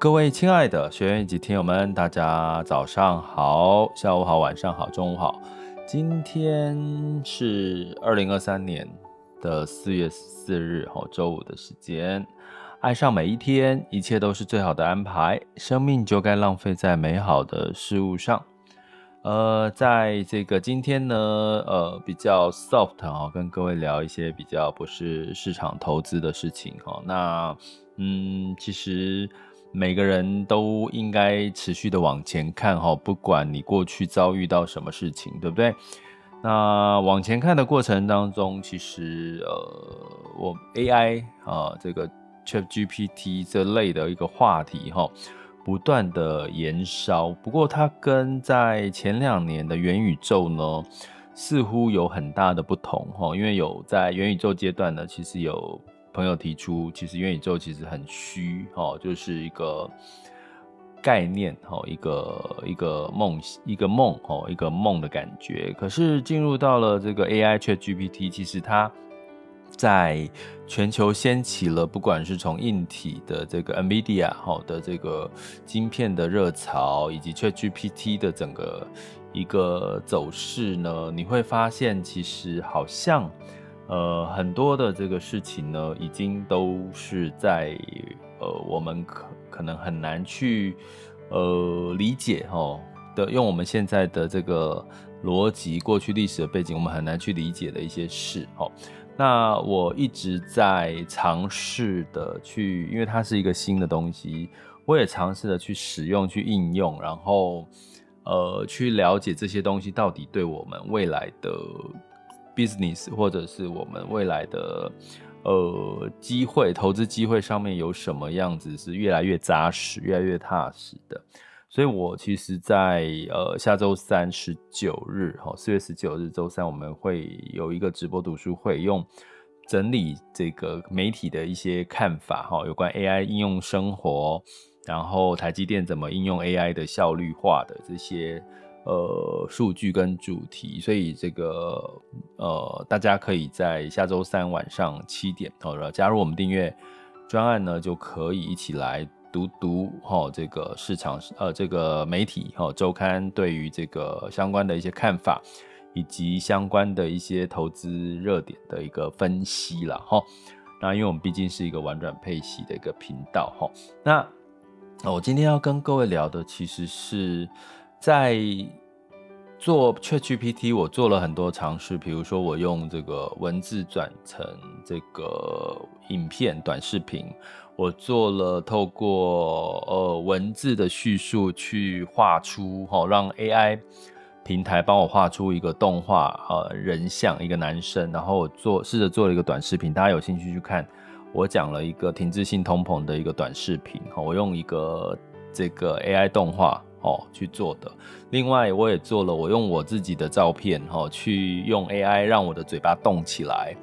各位亲爱的学员以及听友们，大家早上好、下午好、晚上好、中午好。今天是二零二三年的四月四日，哈，周五的时间。爱上每一天，一切都是最好的安排。生命就该浪费在美好的事物上。呃，在这个今天呢，呃，比较 soft 哈，跟各位聊一些比较不是市场投资的事情哈。那，嗯，其实。每个人都应该持续的往前看哈，不管你过去遭遇到什么事情，对不对？那往前看的过程当中，其实呃，我 AI 啊，这个 ChatGPT 这类的一个话题哈，不断的延烧。不过它跟在前两年的元宇宙呢，似乎有很大的不同哈，因为有在元宇宙阶段呢，其实有。朋友提出，其实元宇宙其实很虚哦，就是一个概念哦，一个一个梦，一个梦哦，一个梦的感觉。可是进入到了这个 AI ChatGPT，其实它在全球掀起了，不管是从硬体的这个 NVIDIA 好的这个晶片的热潮，以及 ChatGPT 的整个一个走势呢，你会发现其实好像。呃，很多的这个事情呢，已经都是在呃，我们可可能很难去呃理解哦的，用我们现在的这个逻辑，过去历史的背景，我们很难去理解的一些事哦。那我一直在尝试的去，因为它是一个新的东西，我也尝试的去使用、去应用，然后呃，去了解这些东西到底对我们未来的。Business 或者是我们未来的呃机会，投资机会上面有什么样子是越来越扎实、越来越踏实的。所以我其实在，呃下周三十九日，哈，四月十九日周三，我们会有一个直播读书会，用整理这个媒体的一些看法，哈，有关 AI 应用生活，然后台积电怎么应用 AI 的效率化的这些。呃，数据跟主题，所以这个呃，大家可以在下周三晚上七点哦，加入我们订阅专案呢，就可以一起来读读哈、哦，这个市场呃，这个媒体哈周刊对于这个相关的一些看法，以及相关的一些投资热点的一个分析了哈、那因为我们毕竟是一个玩转配息的一个频道哈、那我今天要跟各位聊的其实是。在做 ChatGPT，我做了很多尝试，比如说我用这个文字转成这个影片短视频，我做了透过呃文字的叙述去画出哈，让 AI 平台帮我画出一个动画呃人像一个男生，然后我做试着做了一个短视频，大家有兴趣去看，我讲了一个停滞性通膨的一个短视频哈，我用一个这个 AI 动画。哦，去做的。另外，我也做了，我用我自己的照片，哈，去用 AI 让我的嘴巴动起来。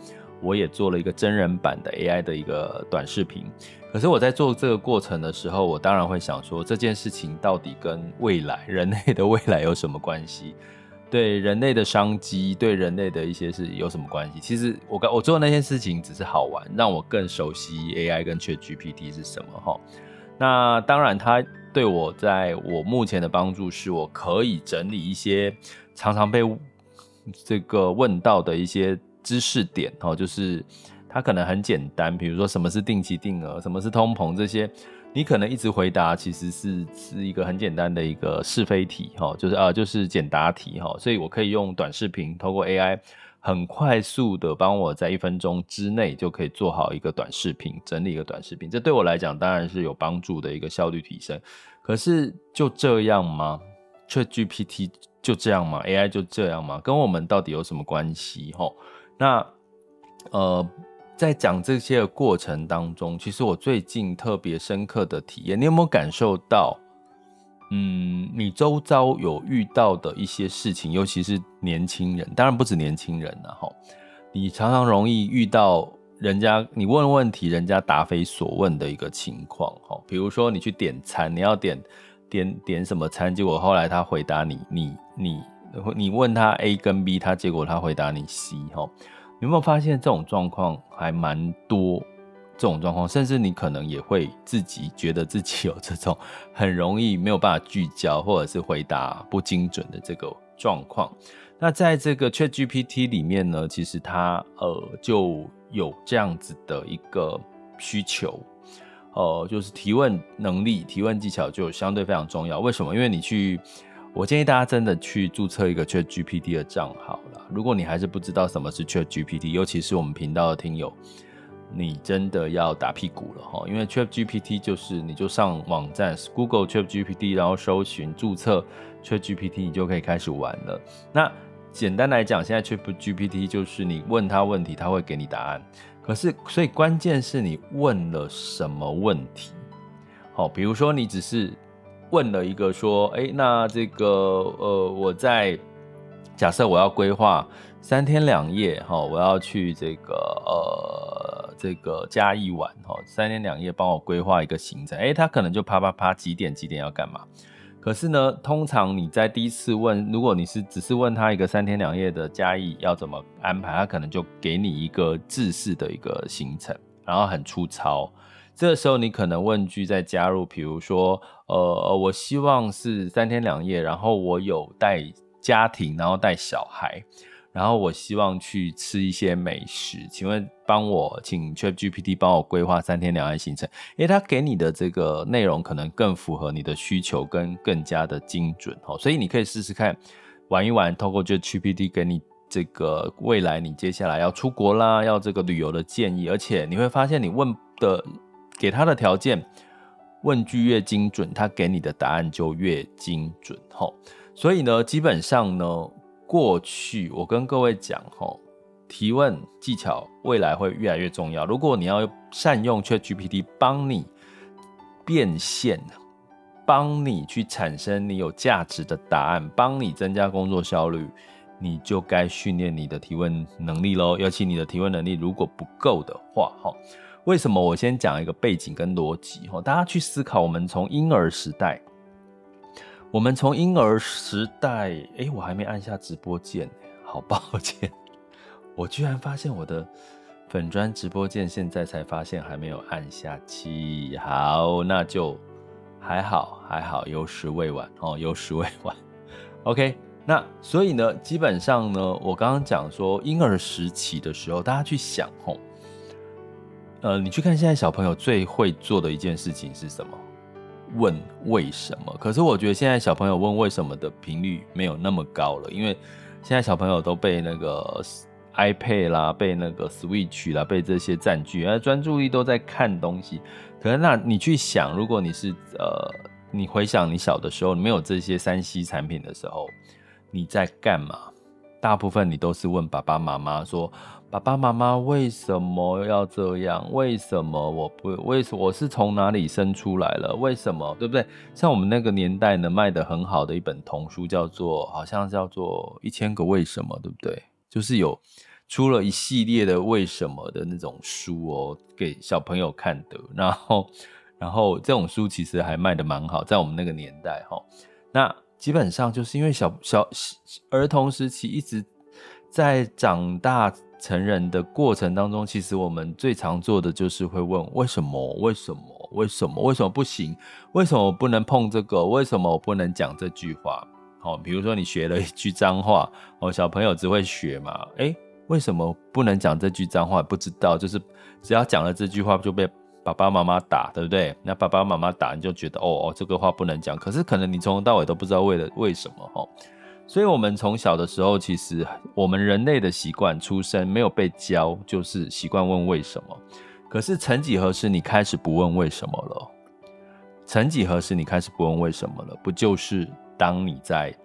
我也做了一个真人版的 AI 的一个短视频。可是我在做这个过程的时候，我当然会想说，这件事情到底跟未来人类的未来有什么关系？对人类的商机，对人类的一些事有什么关系？其实我我做的那件事情只是好玩，让我更熟悉 AI 跟 ChatGPT 是什么，哈。那当然，它对我在我目前的帮助是，我可以整理一些常常被这个问到的一些知识点哦，就是它可能很简单，比如说什么是定期定额，什么是通膨这些，你可能一直回答其实是是一个很简单的一个是非题哈，就是啊就是简答题哈，所以我可以用短视频透过 AI。很快速的帮我在一分钟之内就可以做好一个短视频，整理一个短视频，这对我来讲当然是有帮助的一个效率提升。可是就这样吗？ChatGPT 就这样吗？AI 就这样吗？跟我们到底有什么关系？吼，那呃，在讲这些的过程当中，其实我最近特别深刻的体验，你有没有感受到？嗯，你周遭有遇到的一些事情，尤其是年轻人，当然不止年轻人了哈。你常常容易遇到人家你问问题，人家答非所问的一个情况哈。比如说你去点餐，你要点点点什么餐，结果后来他回答你，你你你问他 A 跟 B，他结果他回答你 C 哈。有没有发现这种状况还蛮多？这种状况，甚至你可能也会自己觉得自己有这种很容易没有办法聚焦，或者是回答不精准的这个状况。那在这个 ChatGPT 里面呢，其实它呃就有这样子的一个需求，呃，就是提问能力、提问技巧就相对非常重要。为什么？因为你去，我建议大家真的去注册一个 ChatGPT 的账号啦。如果你还是不知道什么是 ChatGPT，尤其是我们频道的听友。你真的要打屁股了哈，因为 ChatGPT 就是你就上网站 Google ChatGPT，然后搜寻注册 ChatGPT，你就可以开始玩了。那简单来讲，现在 ChatGPT 就是你问他问题，他会给你答案。可是，所以关键是你问了什么问题？好，比如说你只是问了一个说，哎，那这个呃，我在假设我要规划三天两夜哈，我要去这个呃。这个嘉义玩哈，三天两夜帮我规划一个行程，诶，他可能就啪啪啪几点几点要干嘛？可是呢，通常你在第一次问，如果你是只是问他一个三天两夜的嘉义要怎么安排，他可能就给你一个制式的一个行程，然后很粗糙。这个时候你可能问句再加入，比如说，呃，我希望是三天两夜，然后我有带家庭，然后带小孩。然后我希望去吃一些美食，请问帮我请 ChatGPT 帮我规划三天两夜行程，因为他给你的这个内容可能更符合你的需求，跟更加的精准哦，所以你可以试试看玩一玩，透过 ChatGPT 给你这个未来你接下来要出国啦，要这个旅游的建议，而且你会发现你问的给他的条件，问句越精准，他给你的答案就越精准哦，所以呢，基本上呢。过去我跟各位讲吼，提问技巧未来会越来越重要。如果你要善用 ChatGPT 帮你变现，帮你去产生你有价值的答案，帮你增加工作效率，你就该训练你的提问能力喽。尤其你的提问能力如果不够的话，哈，为什么？我先讲一个背景跟逻辑，哈，大家去思考，我们从婴儿时代。我们从婴儿时代，哎，我还没按下直播键，好抱歉，我居然发现我的粉砖直播键现在才发现还没有按下去。好，那就还好，还好，有时未晚哦，有时未晚。OK，那所以呢，基本上呢，我刚刚讲说婴儿时期的时候，大家去想哦，呃，你去看现在小朋友最会做的一件事情是什么？问为什么？可是我觉得现在小朋友问为什么的频率没有那么高了，因为现在小朋友都被那个 iPad 啦，被那个 Switch 啦，被这些占据，而专注力都在看东西。可是那你去想，如果你是呃，你回想你小的时候，你没有这些 3C 产品的时候，你在干嘛？大部分你都是问爸爸妈妈说。爸爸妈妈为什么要这样？为什么我不？为什我是从哪里生出来了？为什么？对不对？像我们那个年代呢，卖得很好的一本童书，叫做好像叫做《一千个为什么》，对不对？就是有出了一系列的为什么的那种书哦，给小朋友看的。然后，然后这种书其实还卖得蛮好，在我们那个年代哈。那基本上就是因为小小儿童时期一直在长大。成人的过程当中，其实我们最常做的就是会问为什么？为什么？为什么？为什么不行？为什么我不能碰这个？为什么我不能讲这句话？哦，比如说你学了一句脏话，哦，小朋友只会学嘛，诶，为什么不能讲这句脏话？不知道，就是只要讲了这句话就被爸爸妈妈打，对不对？那爸爸妈妈打你就觉得哦哦，这个话不能讲，可是可能你从头到尾都不知道为了为什么哈。所以，我们从小的时候，其实我们人类的习惯，出生没有被教，就是习惯问为什么。可是，曾几何时，你开始不问为什么了？曾几何时，你开始不问为什么了？不就是当你在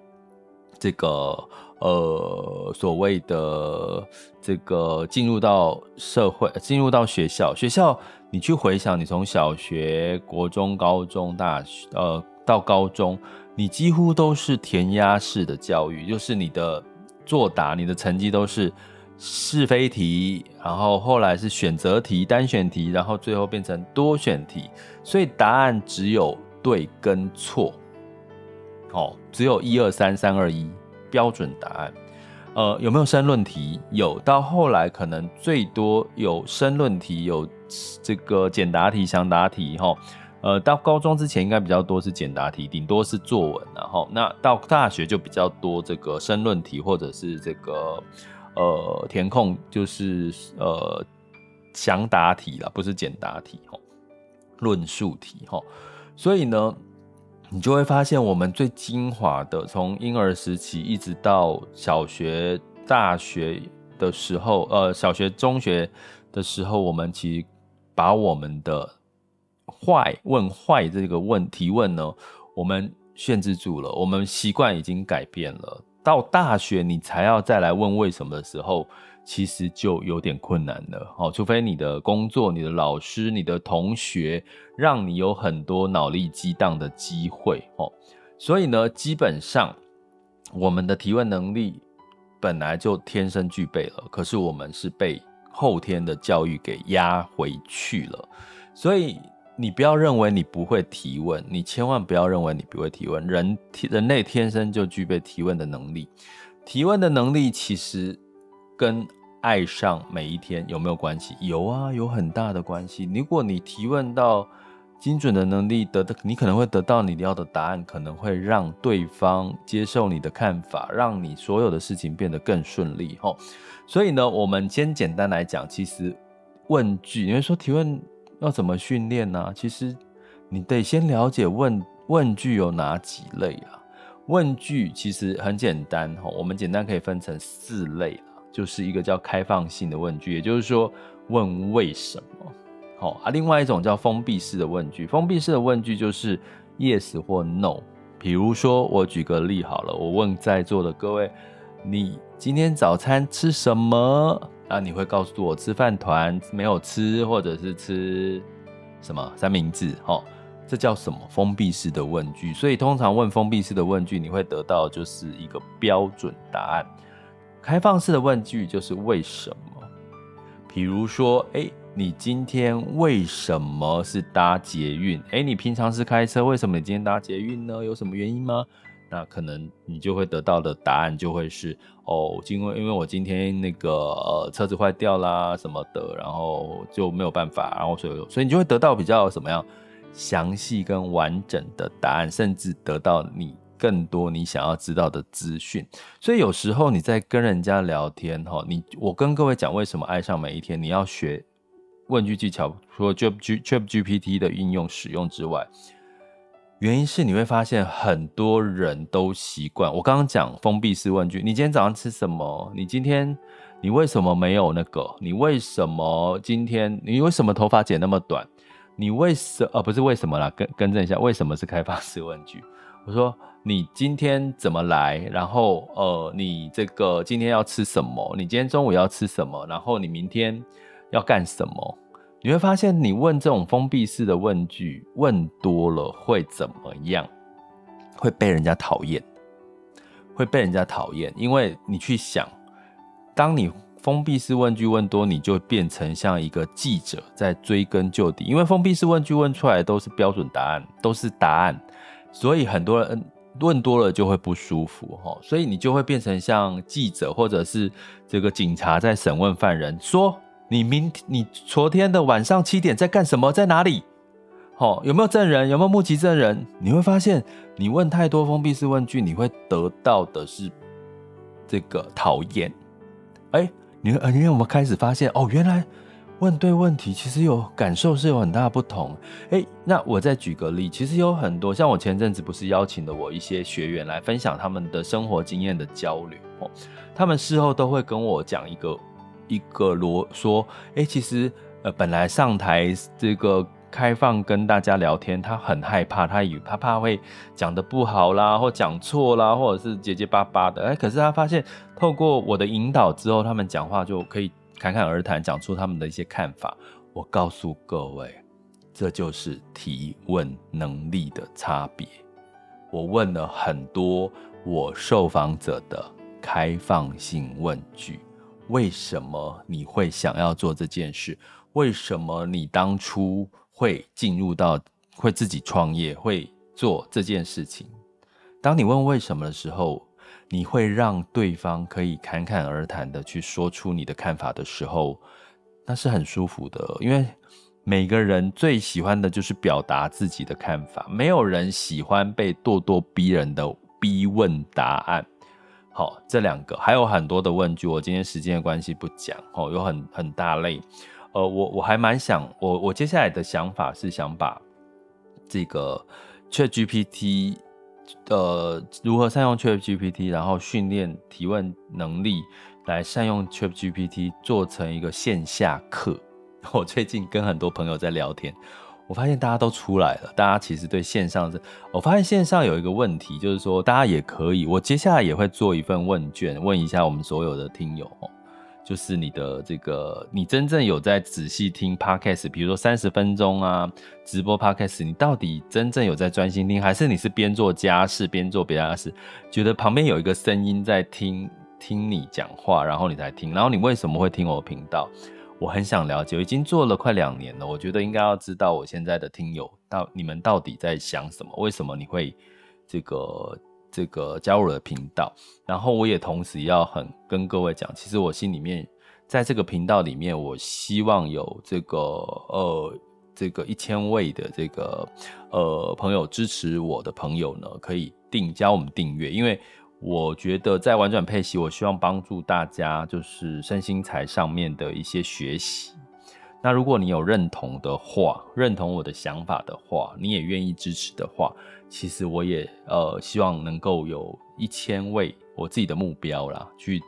这个呃所谓的这个进入到社会，进入到学校，学校你去回想，你从小学、国中、高中、大学，呃，到高中，你几乎都是填鸭式的教育，就是你的作答，你的成绩都是是非题，然后后来是选择题、单选题，然后最后变成多选题，所以答案只有对跟错，哦，只有一二三三二一标准答案。呃，有没有申论题？有，到后来可能最多有申论题，有这个简答题、详答题，哈。呃，到高中之前应该比较多是简答题，顶多是作文，然后那到大学就比较多这个申论题或者是这个呃填空，就是呃详答题啦，不是简答题哈，论述题哈。所以呢，你就会发现我们最精华的，从婴儿时期一直到小学、大学的时候，呃，小学、中学的时候，我们其实把我们的。坏问坏这个问提问呢，我们限制住了，我们习惯已经改变了。到大学你才要再来问为什么的时候，其实就有点困难了。哦，除非你的工作、你的老师、你的同学让你有很多脑力激荡的机会。哦，所以呢，基本上我们的提问能力本来就天生具备了，可是我们是被后天的教育给压回去了，所以。你不要认为你不会提问，你千万不要认为你不会提问。人人类天生就具备提问的能力，提问的能力其实跟爱上每一天有没有关系？有啊，有很大的关系。如果你提问到精准的能力，得的你可能会得到你要的答案，可能会让对方接受你的看法，让你所有的事情变得更顺利。吼，所以呢，我们先简单来讲，其实问句，你会说提问。要怎么训练呢？其实你得先了解问问句有哪几类啊？问句其实很简单哈，我们简单可以分成四类，就是一个叫开放性的问句，也就是说问为什么，好啊。另外一种叫封闭式的问句，封闭式的问句就是 yes 或 no。比如说我举个例好了，我问在座的各位，你今天早餐吃什么？啊你会告诉我吃饭团没有吃，或者是吃什么三明治？齁，这叫什么封闭式的问句？所以通常问封闭式的问句，你会得到就是一个标准答案。开放式的问句就是为什么？比如说，哎，你今天为什么是搭捷运？哎，你平常是开车，为什么你今天搭捷运呢？有什么原因吗？那可能你就会得到的答案就会是哦，因为因为我今天那个呃车子坏掉啦什么的，然后就没有办法，然后所以所以你就会得到比较什么样详细跟完整的答案，甚至得到你更多你想要知道的资讯。所以有时候你在跟人家聊天哈，你我跟各位讲为什么爱上每一天，你要学问句技巧，除了 ChatGPT 的应用使用之外。原因是你会发现很多人都习惯我刚刚讲封闭式问句，你今天早上吃什么？你今天你为什么没有那个？你为什么今天你为什么头发剪那么短？你为什呃不是为什么啦？更更正一下，为什么是开放式问句？我说你今天怎么来？然后呃你这个今天要吃什么？你今天中午要吃什么？然后你明天要干什么？你会发现，你问这种封闭式的问句，问多了会怎么样？会被人家讨厌，会被人家讨厌。因为你去想，当你封闭式问句问多，你就变成像一个记者在追根究底。因为封闭式问句问出来都是标准答案，都是答案，所以很多人问多了就会不舒服哈。所以你就会变成像记者或者是这个警察在审问犯人说。你明你昨天的晚上七点在干什么？在哪里？哦，有没有证人？有没有目击证人？你会发现，你问太多封闭式问句，你会得到的是这个讨厌。哎，你呃，因为我们开始发现，哦，原来问对问题其实有感受是有很大不同。哎，那我再举个例，其实有很多，像我前阵子不是邀请了我一些学员来分享他们的生活经验的交流，哦，他们事后都会跟我讲一个。一个罗说，哎、其实呃，本来上台这个开放跟大家聊天，他很害怕，他以他怕会讲得不好啦，或讲错啦，或者是结结巴巴的。哎，可是他发现透过我的引导之后，他们讲话就可以侃侃而谈，讲出他们的一些看法。我告诉各位，这就是提问能力的差别。我问了很多我受访者的开放性问句：为什么你会想要做这件事？为什么你当初会进入到会自己创业，会做这件事情？当你问为什么的时候，你会让对方可以侃侃而谈的去说出你的看法的时候，那是很舒服的。因为每个人最喜欢的就是表达自己的看法，没有人喜欢被咄咄逼人的逼问答案。好，这两个还有很多的问句，我今天时间的关系不讲。哦，有很很大类。呃，我我还蛮想，我我接下来的想法是想把这个 ChatGPT，呃，如何善用 ChatGPT，然后训练提问能力，来善用 ChatGPT 做成一个线下课。我最近跟很多朋友在聊天，我发现大家都出来了，大家其实对线上是，我发现线上有一个问题，就是说大家也可以，我接下来也会做一份问卷，问一下我们所有的听友。就是你的这个，你真正有在仔细听 podcast，比如说三十分钟啊，直播 podcast，你到底真正有在专心听，还是你是边做家事边做别的事，觉得旁边有一个声音在听听你讲话，然后你才听，然后你为什么会听我频道？我很想了解，我已经做了快两年了，我觉得应该要知道我现在的听友到你们到底在想什么，为什么你会这个。这个加入了频道，然后我也同时要很跟各位讲，其实我心里面在这个频道里面，我希望有这个呃这个一千位的这个呃朋友支持我的朋友呢，可以订加我们订阅，因为我觉得在玩转佩奇，我希望帮助大家就是身心财上面的一些学习。那如果你有认同的话，认同我的想法的话，你也愿意支持的话，其实我也呃希望能够有一千位我自己的目标啦，去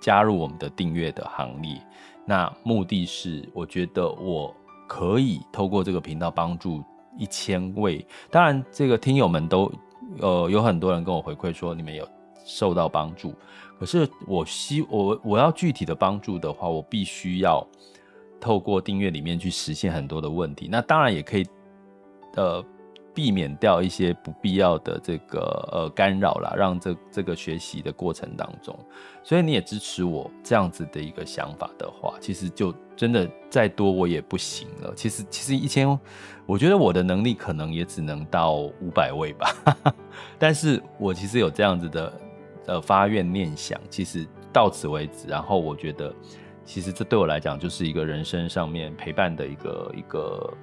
加入我们的订阅的行列。那目的是，我觉得我可以透过这个频道帮助一千位。当然，这个听友们都呃有很多人跟我回馈说你们有受到帮助。可是我希我我要具体的帮助的话，我必须要。透过订阅里面去实现很多的问题，那当然也可以，呃，避免掉一些不必要的这个呃干扰啦，让这这个学习的过程当中，所以你也支持我这样子的一个想法的话，其实就真的再多我也不行了。其实其实一千，我觉得我的能力可能也只能到五百位吧，但是我其实有这样子的呃发愿念想，其实到此为止。然后我觉得。其实这对我来讲就是一个人生上面陪伴的一个一个，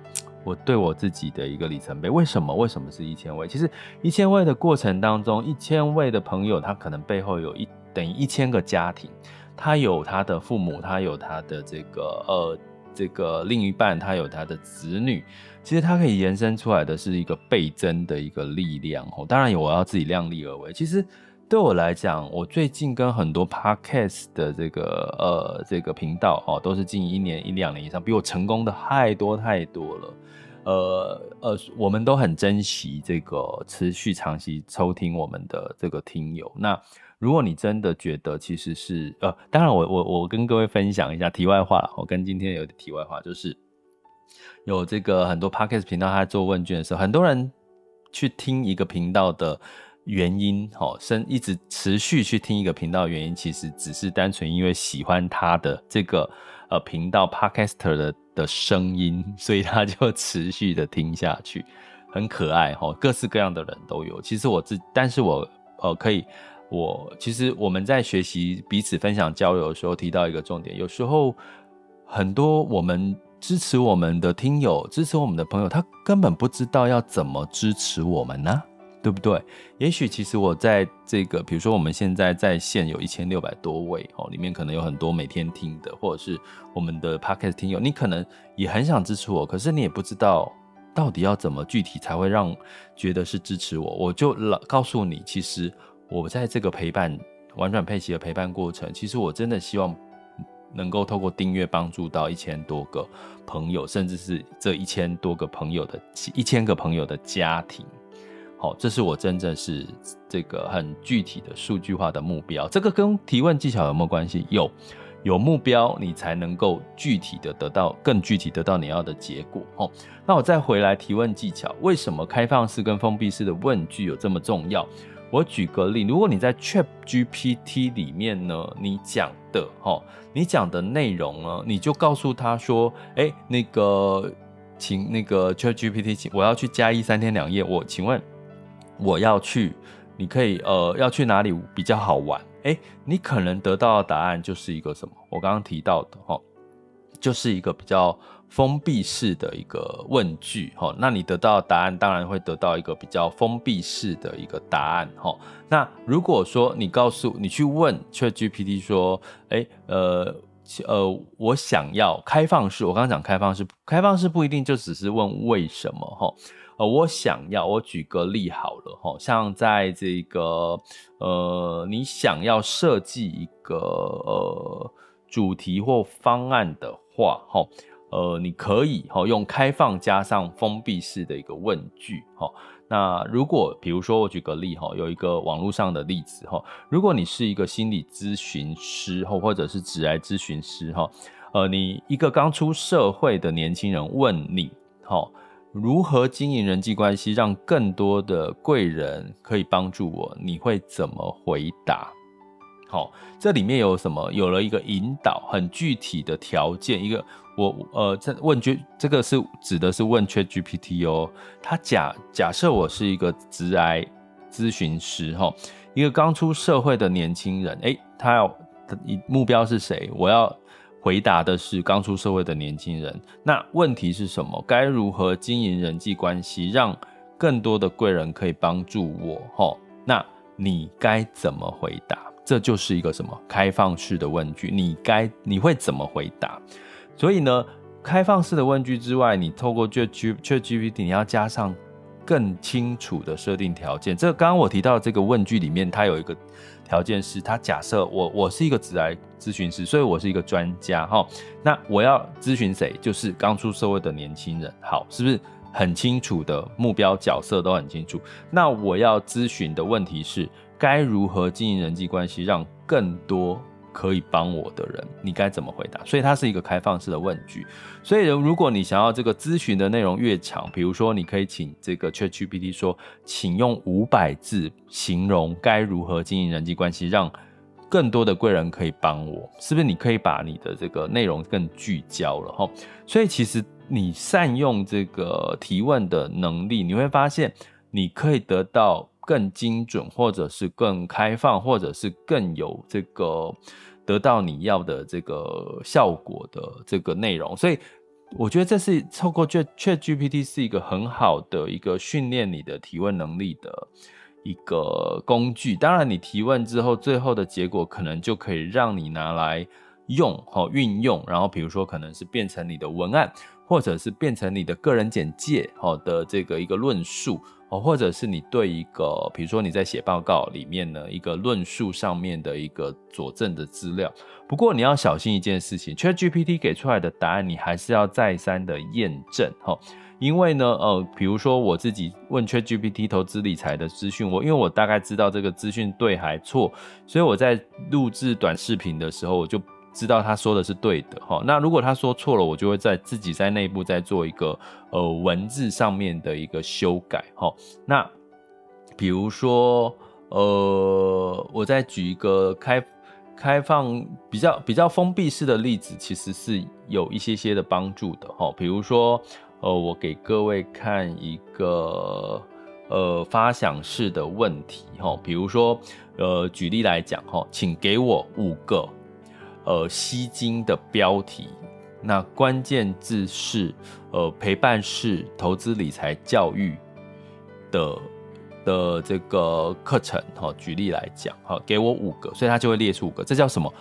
我对我自己的一个里程碑。为什么？为什么是一千位？其实一千位的过程当中，一千位的朋友，他可能背后有一等于一千个家庭，他有他的父母，他有他的这个呃这个另一半，他有他的子女。其实他可以延伸出来的是一个倍增的一个力量哦。当然，我要自己量力而为。其实。对我来讲，我最近跟很多 podcast 的这个呃这个频道哦，都是近一年一两年以上，比我成功的太多太多了。呃呃，我们都很珍惜这个持续长期收听我们的这个听友。那如果你真的觉得其实是呃，当然我我我跟各位分享一下题外话了，我跟今天有点题外话，就是有这个很多 podcast 频道他做问卷的时候，很多人去听一个频道的。原因，好，生一直持续去听一个频道原因，其实只是单纯因为喜欢他的这个呃频道 Podcaster 的的声音，所以他就持续的听下去，很可爱哈，各式各样的人都有。其实我自，但是我呃可以，我其实我们在学习彼此分享交流的时候，提到一个重点，有时候很多我们支持我们的听友，支持我们的朋友，他根本不知道要怎么支持我们呢？对不对？也许其实我在这个，比如说我们现在在线有一千六百多位哦，里面可能有很多每天听的，或者是我们的 Podcast 听友，你可能也很想支持我，可是你也不知道到底要怎么具体才会让觉得是支持我。我就老告诉你，其实我在这个陪伴玩转佩奇的陪伴过程，其实我真的希望能够透过订阅帮助到一千多个朋友，甚至是这一千多个朋友的一千个朋友的家庭。好，这是我真正是这个很具体的数据化的目标。这个跟提问技巧有没有关系？有，有目标你才能够具体的得到更具体得到你要的结果。哦，那我再回来提问技巧，为什么开放式跟封闭式的问句有这么重要？我举个例，如果你在 ChatGPT 里面呢，你讲的哈，你讲的内容呢，你就告诉他说，哎，那个，请那个 ChatGPT，请我要去加一三天两夜，我请问。我要去，你可以呃要去哪里比较好玩？诶，你可能得到的答案就是一个什么？我刚刚提到的哈，就是一个比较封闭式的一个问句哈。那你得到的答案当然会得到一个比较封闭式的一个答案哈。那如果说你告诉你去问 ChatGPT 说，诶，呃呃，我想要开放式，我刚刚讲开放式，开放式不一定就只是问为什么哈。呃，我想要，我举个例好了哈，像在这个呃，你想要设计一个呃主题或方案的话，哈，呃，你可以哈用开放加上封闭式的一个问句，哈。那如果比如说我举个例哈，有一个网络上的例子哈，如果你是一个心理咨询师或或者是职涯咨询师哈，呃，你一个刚出社会的年轻人问你，哈。如何经营人际关系，让更多的贵人可以帮助我？你会怎么回答？好，这里面有什么？有了一个引导，很具体的条件。一个我呃，这问句，这个是指的是问缺 GPT 哦。他假假设我是一个职癌咨询师哈，一个刚出社会的年轻人，诶，他要目标是谁？我要。回答的是刚出社会的年轻人，那问题是什么？该如何经营人际关系，让更多的贵人可以帮助我？齁，那你该怎么回答？这就是一个什么开放式的问句？你该你会怎么回答？所以呢，开放式的问句之外，你透过 ChatGPT，你要加上更清楚的设定条件。这刚刚我提到这个问句里面，它有一个。条件是他假设我我是一个职来咨询师，所以我是一个专家哈。那我要咨询谁？就是刚出社会的年轻人。好，是不是很清楚的目标角色都很清楚？那我要咨询的问题是该如何经营人际关系，让更多。可以帮我的人，你该怎么回答？所以它是一个开放式的问句。所以如果你想要这个咨询的内容越长，比如说你可以请这个 ChatGPT 说，请用五百字形容该如何经营人际关系，让更多的贵人可以帮我，是不是？你可以把你的这个内容更聚焦了哈。所以其实你善用这个提问的能力，你会发现你可以得到更精准，或者是更开放，或者是更有这个。得到你要的这个效果的这个内容，所以我觉得这是透过 ChatGPT 是一个很好的一个训练你的提问能力的一个工具。当然，你提问之后，最后的结果可能就可以让你拿来用和运用。然后，比如说，可能是变成你的文案，或者是变成你的个人简介好的这个一个论述。哦，或者是你对一个，比如说你在写报告里面呢，一个论述上面的一个佐证的资料。不过你要小心一件事情，ChatGPT 给出来的答案，你还是要再三的验证哈。因为呢，呃，比如说我自己问 ChatGPT 投资理财的资讯，我因为我大概知道这个资讯对还错，所以我在录制短视频的时候，我就。知道他说的是对的哈，那如果他说错了，我就会在自己在内部再做一个呃文字上面的一个修改哈。那比如说呃，我再举一个开开放比较比较封闭式的例子，其实是有一些些的帮助的哈。比如说呃，我给各位看一个呃发想式的问题哈，比如说呃举例来讲哈，请给我五个。呃，吸睛的标题，那关键字是呃陪伴式投资理财教育的的这个课程哈。举例来讲哈，给我五个，所以他就会列出五个，这叫什么？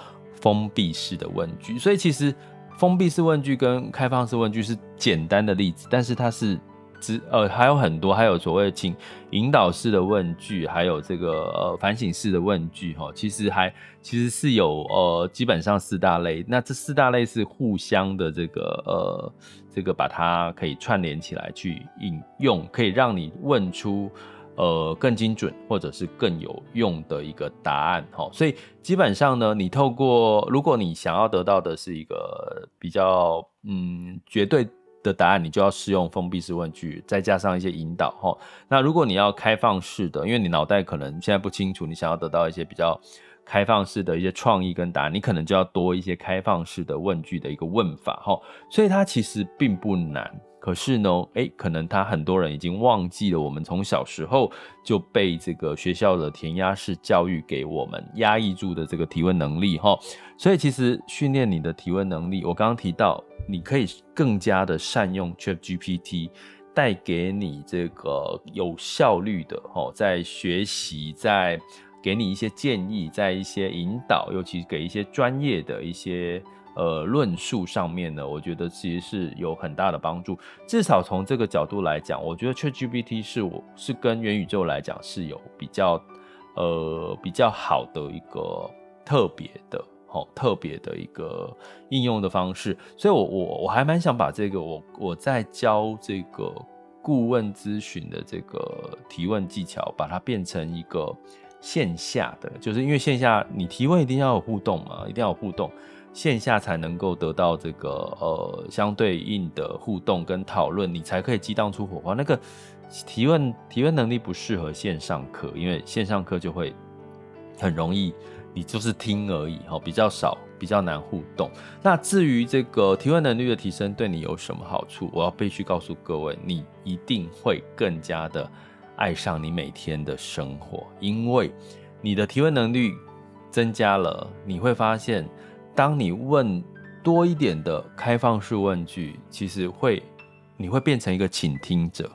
封闭式的问句。所以其实封闭式问句跟开放式问句是简单的例子，但是它是之呃还有很多，还有所谓请引导式的问句，还有这个呃反省式的问句哈，其实还其实是有呃基本上四大类，那这四大类是互相的这个呃这个把它可以串联起来去引用，可以让你问出。呃，更精准或者是更有用的一个答案哈，所以基本上呢，你透过如果你想要得到的是一个比较嗯绝对的答案，你就要适用封闭式问句，再加上一些引导哈。那如果你要开放式的，因为你脑袋可能现在不清楚，你想要得到一些比较开放式的一些创意跟答案，你可能就要多一些开放式的问句的一个问法哈。所以它其实并不难。可是呢，诶，可能他很多人已经忘记了，我们从小时候就被这个学校的填鸭式教育给我们压抑住的这个提问能力哈。所以其实训练你的提问能力，我刚刚提到，你可以更加的善用 ChatGPT，带给你这个有效率的哈，在学习，在给你一些建议，在一些引导，尤其给一些专业的一些。呃，论述上面呢，我觉得其实是有很大的帮助。至少从这个角度来讲，我觉得 ChatGPT 是我是跟元宇宙来讲是有比较呃比较好的一个特别的，哦，特别的一个应用的方式。所以我，我我我还蛮想把这个我我在教这个顾问咨询的这个提问技巧，把它变成一个线下的，就是因为线下你提问一定要有互动嘛，一定要有互动。线下才能够得到这个呃相对应的互动跟讨论，你才可以激荡出火花。那个提问提问能力不适合线上课，因为线上课就会很容易你就是听而已哈，比较少，比较难互动。那至于这个提问能力的提升对你有什么好处？我要必须告诉各位，你一定会更加的爱上你每天的生活，因为你的提问能力增加了，你会发现。当你问多一点的开放式问句，其实会，你会变成一个倾听者，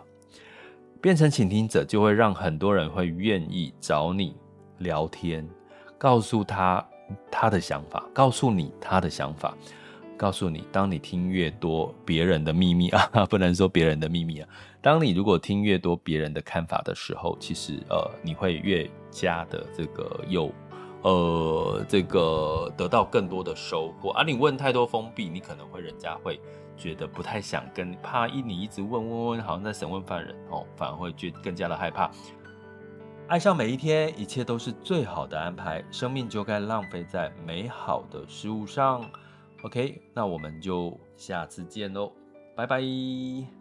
变成倾听者就会让很多人会愿意找你聊天，告诉他他的想法，告诉你他的想法，告诉你，当你听越多别人的秘密啊，不能说别人的秘密啊，当你如果听越多别人的看法的时候，其实呃，你会越加的这个有。呃，这个得到更多的收获啊！你问太多封闭，你可能会人家会觉得不太想跟，怕一你一直问问问，好像在审问犯人哦，反而会觉更加的害怕。爱上每一天，一切都是最好的安排，生命就该浪费在美好的事物上。OK，那我们就下次见喽，拜拜。